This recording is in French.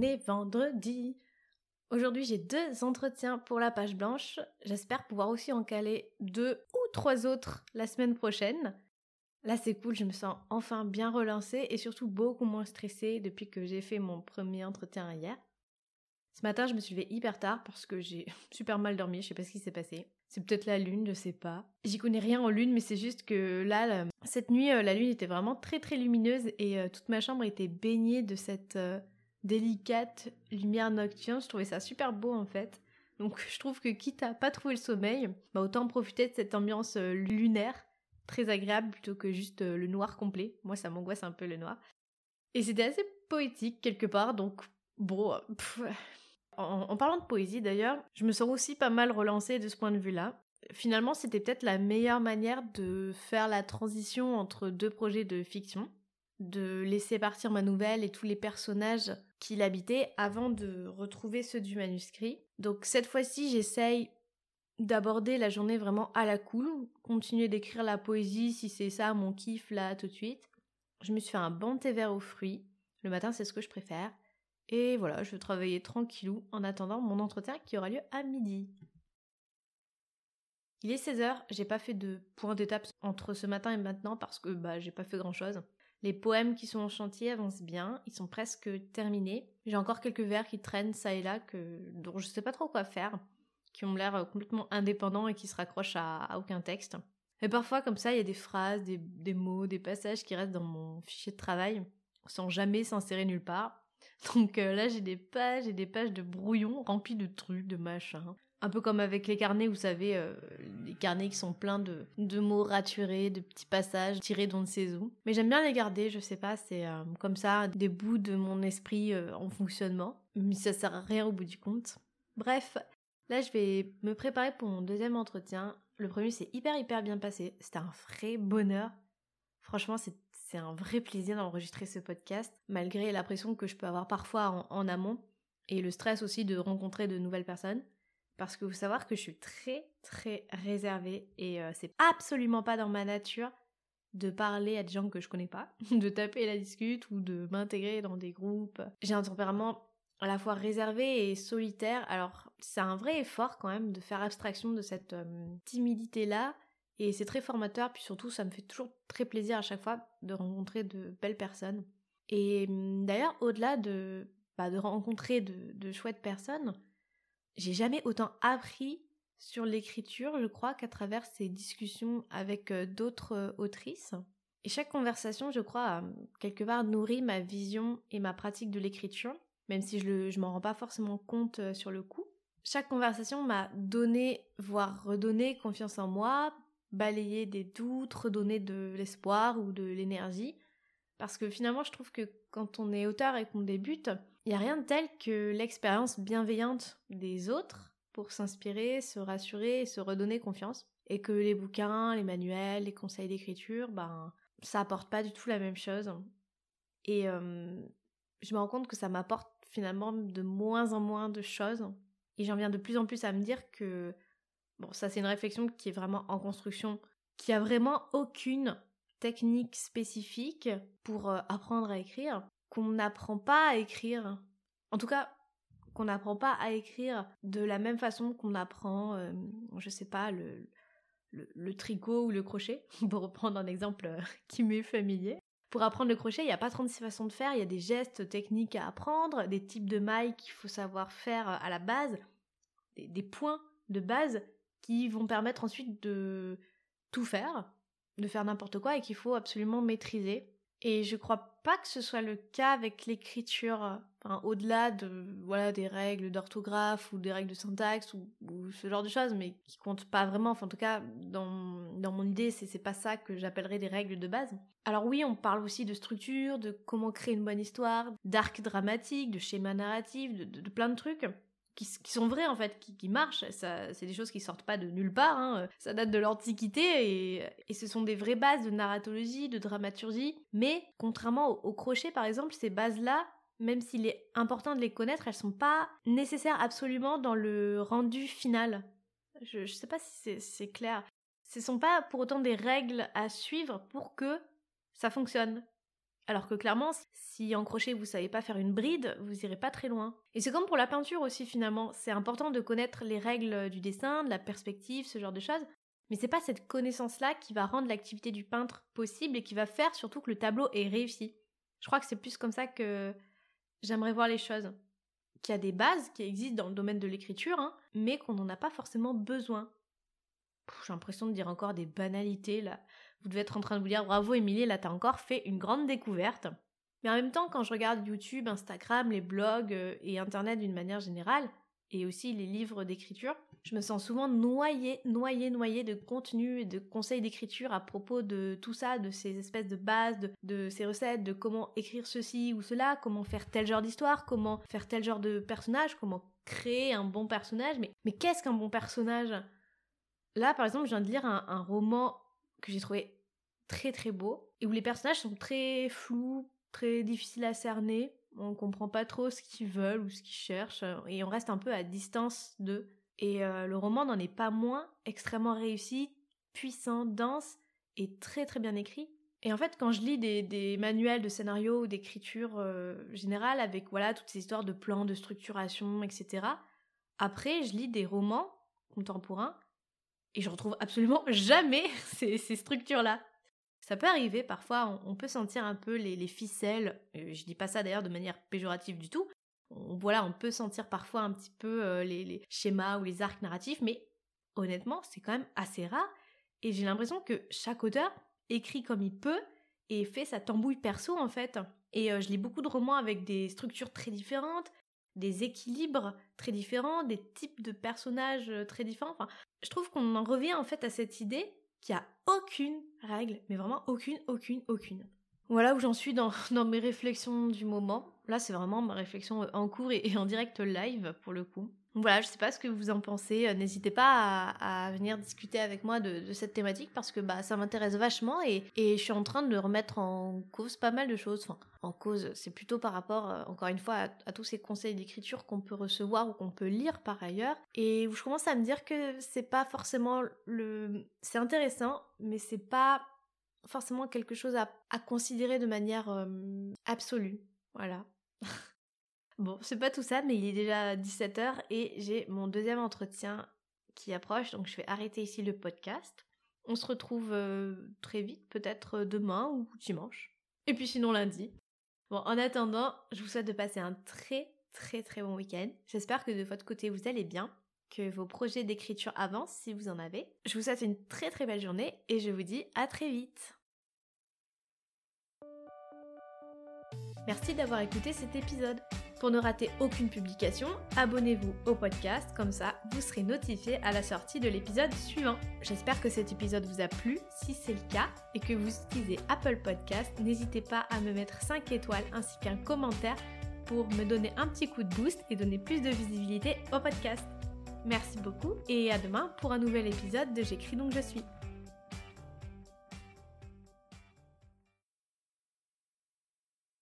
Vendredi. Aujourd'hui, j'ai deux entretiens pour la page blanche. J'espère pouvoir aussi en caler deux ou trois autres la semaine prochaine. Là, c'est cool, je me sens enfin bien relancée et surtout beaucoup moins stressée depuis que j'ai fait mon premier entretien hier. Ce matin, je me suis levée hyper tard parce que j'ai super mal dormi, je sais pas ce qui s'est passé. C'est peut-être la lune, je sais pas. J'y connais rien en lune, mais c'est juste que là, cette nuit, euh, la lune était vraiment très très lumineuse et euh, toute ma chambre était baignée de cette euh, délicate lumière nocturne. Je trouvais ça super beau en fait. Donc je trouve que quitte à pas trouver le sommeil, bah autant profiter de cette ambiance euh, lunaire, très agréable plutôt que juste euh, le noir complet. Moi ça m'angoisse un peu le noir. Et c'était assez poétique quelque part, donc bon. Euh, en, en, parlant de poésie d'ailleurs, je me sens aussi pas mal relancée de ce point de vue-là. Finalement, c'était peut-être la meilleure manière de faire la transition entre deux projets de fiction de laisser partir ma nouvelle et tous les personnages qui l'habitaient avant de retrouver ceux du manuscrit. Donc cette fois-ci, j'essaye d'aborder la journée vraiment à la cool, continuer d'écrire la poésie si c'est ça mon kiff là tout de suite. Je me suis fait un bon thé vert aux fruits. Le matin, c'est ce que je préfère. Et voilà, je vais travailler tranquillou en attendant mon entretien qui aura lieu à midi. Il est 16h, j'ai pas fait de point d'étape entre ce matin et maintenant parce que bah j'ai pas fait grand chose. Les poèmes qui sont en chantier avancent bien, ils sont presque terminés. J'ai encore quelques vers qui traînent ça et là dont je sais pas trop quoi faire, qui ont l'air complètement indépendants et qui se raccrochent à, aucun texte. Et parfois comme ça, il y a des phrases, des, mots, des passages qui restent dans mon fichier de travail sans jamais s'insérer nulle part. Donc euh, là, j'ai des pages et des pages de brouillons remplis de trucs, de machins. Un peu comme avec les carnets, vous savez, euh, carnets qui sont pleins de, de mots raturés, de petits passages tirés d'on ne sait où. Mais j'aime bien les garder, je sais pas, c'est euh, comme ça des bouts de mon esprit euh, en fonctionnement. Mais ça sert à rien au bout du compte. Bref, là je vais me préparer pour mon deuxième entretien. Le premier s'est hyper hyper bien passé, c'était un vrai bonheur. Franchement, c'est un vrai plaisir d'enregistrer ce podcast, malgré la pression que je peux avoir parfois en amont et le stress aussi de rencontrer de nouvelles personnes parce que vous savoir que je suis très très réservée et euh, c'est absolument pas dans ma nature de parler à des gens que je connais pas, de taper la discute ou de m'intégrer dans des groupes. J'ai un tempérament à la fois réservé et solitaire, alors c'est un vrai effort quand même de faire abstraction de cette euh, timidité là et c'est très formateur puis surtout ça me fait toujours très plaisir à chaque fois de rencontrer de belles personnes. Et hum, d'ailleurs au-delà de, bah, de rencontrer de, de chouettes personnes, j'ai jamais autant appris sur l'écriture, je crois, qu'à travers ces discussions avec euh, d'autres euh, autrices. Et chaque conversation, je crois, a quelque part nourri ma vision et ma pratique de l'écriture, même si je, ne m'en rends pas forcément compte euh, sur le coup. Chaque conversation m'a donné, voire redonné confiance en moi, balayé des doutes, redonné de l'espoir ou de l'énergie. Parce que finalement, je trouve que quand on est auteur et qu'on débute, il n'y a rien de tel que l'expérience bienveillante des autres pour s'inspirer, se rassurer et se redonner confiance. Et que les bouquins, les manuels, les conseils d'écriture, ben, ça apporte pas du tout la même chose. Et euh, je me rends compte que ça m'apporte finalement de moins en moins de choses. Et j'en viens de plus en plus à me dire que, bon, ça c'est une réflexion qui est vraiment en construction, qui a vraiment aucune technique spécifique pour euh, apprendre à écrire qu'on n'apprend pas à écrire. En tout cas, qu'on n'apprend pas à écrire de la même façon qu'on apprend, euh, je sais pas, le, tricot ou le crochet, pour reprendre un exemple euh, qui m'est familier. Pour apprendre le crochet, il n'y a pas 36 façons de faire, il y a des gestes techniques à apprendre, des types de mailles qu'il faut savoir faire à la base, des, des points de base qui vont permettre ensuite de tout faire, de faire n'importe quoi et qu'il faut absolument maîtriser. Et je crois pas que ce soit le cas avec l'écriture, au-delà de voilà des règles d'orthographe ou des règles de syntaxe ou, ce genre de choses, mais qui comptent pas vraiment. Enfin, en tout cas, dans, dans mon idée, c'est pas ça que j'appellerais des règles de base. Alors oui, on parle aussi de structure, de comment créer une bonne histoire, d'arc dramatique, de schéma narratif, de plein de trucs qui, sont vrais en fait, qui, marchent. Ça, c'est des choses qui sortent pas de nulle part. Hein. Ça date de l'Antiquité et, ce sont des vraies bases de narratologie, de dramaturgie. Mais contrairement au, crochet par exemple, ces bases-là, même s'il est important de les connaître, elles sont pas nécessaires absolument dans le rendu final. Je, je sais pas si c'est clair. Ce sont pas pour autant des règles à suivre pour que ça fonctionne. Alors que clairement, si en crochet vous savez pas faire une bride, vous irez pas très loin. Et c'est comme pour la peinture aussi finalement, c'est important de connaître les règles du dessin, de la perspective, ce genre de choses. Mais c'est pas cette connaissance-là qui va rendre l'activité du peintre possible et qui va faire surtout que le tableau est réussi. Je crois que c'est plus comme ça que j'aimerais voir les choses. Qu'il y a des bases qui existent dans le domaine de l'écriture, hein, mais qu'on n'en a pas forcément besoin. J'ai l'impression de dire encore des banalités là. Vous devez être en train de vous dire bravo Émilie, là t'as encore fait une grande découverte. Mais en même temps, quand je regarde YouTube, Instagram, les blogs euh, et Internet d'une manière générale, et aussi les livres d'écriture, je me sens souvent noyée, noyée, noyée de contenu et de conseils d'écriture à propos de tout ça, de ces espèces de bases, de, ces recettes, de comment écrire ceci ou cela, comment faire tel genre d'histoire, comment faire tel genre de personnage, comment créer un bon personnage. Mais, mais qu'est-ce qu'un bon personnage? Là, par exemple, je viens de lire un roman que j'ai trouvé très très beau et où les personnages sont très flous, très difficiles à cerner. On comprend pas trop ce qu'ils veulent ou ce qu'ils cherchent et on reste un peu à distance d'eux. Et euh, le roman n'en est pas moins extrêmement réussi, puissant, dense et très très bien écrit. Et en fait, quand je lis des, manuels de scénario ou d'écriture euh, générale avec voilà toutes ces histoires de plans, de structuration, etc. Après, je lis des romans contemporains et je retrouve absolument jamais ces, structures-là. Ça peut arriver, parfois on, peut sentir un peu les, ficelles, je dis pas ça d'ailleurs de manière péjorative du tout, on, voilà, on peut sentir parfois un petit peu euh, les, les, schémas ou les arcs narratifs, mais honnêtement, c'est quand même assez rare, et j'ai l'impression que chaque auteur écrit comme il peut et fait sa tambouille perso en fait. Et euh, je lis beaucoup de romans avec des structures très différentes, des équilibres très différents, des types de personnages euh, très différents. Je trouve qu'on en revient en fait à cette idée qu'il n'y a aucune règle, mais vraiment aucune, aucune, aucune. Voilà où j'en suis dans, mes réflexions du moment. Là, c'est vraiment ma réflexion en cours et en direct live pour le coup. Voilà, je sais pas ce que vous en pensez. Euh, n'hésitez pas à, venir discuter avec moi de, cette thématique parce que bah, ça m'intéresse vachement et, je suis en train de remettre en cause pas mal de choses. En cause, c'est plutôt par rapport, euh, encore une fois, à, tous ces conseils d'écriture qu'on peut recevoir ou qu'on peut lire par ailleurs. Et je commence à me dire que c'est pas forcément le. C'est intéressant, mais c'est pas forcément quelque chose à, considérer de manière euh, absolue. Voilà. Bon, c'est pas tout ça, mais il est déjà 17h et j'ai mon deuxième entretien qui approche, donc je vais arrêter ici le podcast. On se retrouve euh, très vite, peut-être demain ou dimanche. Et puis sinon lundi. Bon, en attendant, je vous souhaite de passer un très très très bon week-end. J'espère que de votre côté vous allez bien, que vos projets d'écriture avancent si vous en avez. Je vous souhaite une très très belle journée et je vous dis à très vite. Merci d'avoir écouté cet épisode. Pour ne rater aucune publication, abonnez-vous au podcast, comme ça vous serez notifié à la sortie de l'épisode suivant. J'espère que cet épisode vous a plu. Si c'est le cas et que vous utilisez Apple Podcast, n'hésitez pas à me mettre 5 étoiles ainsi qu'un commentaire pour me donner un petit coup de boost et donner plus de visibilité au podcast. Merci beaucoup et à demain pour un nouvel épisode de J'écris donc je suis.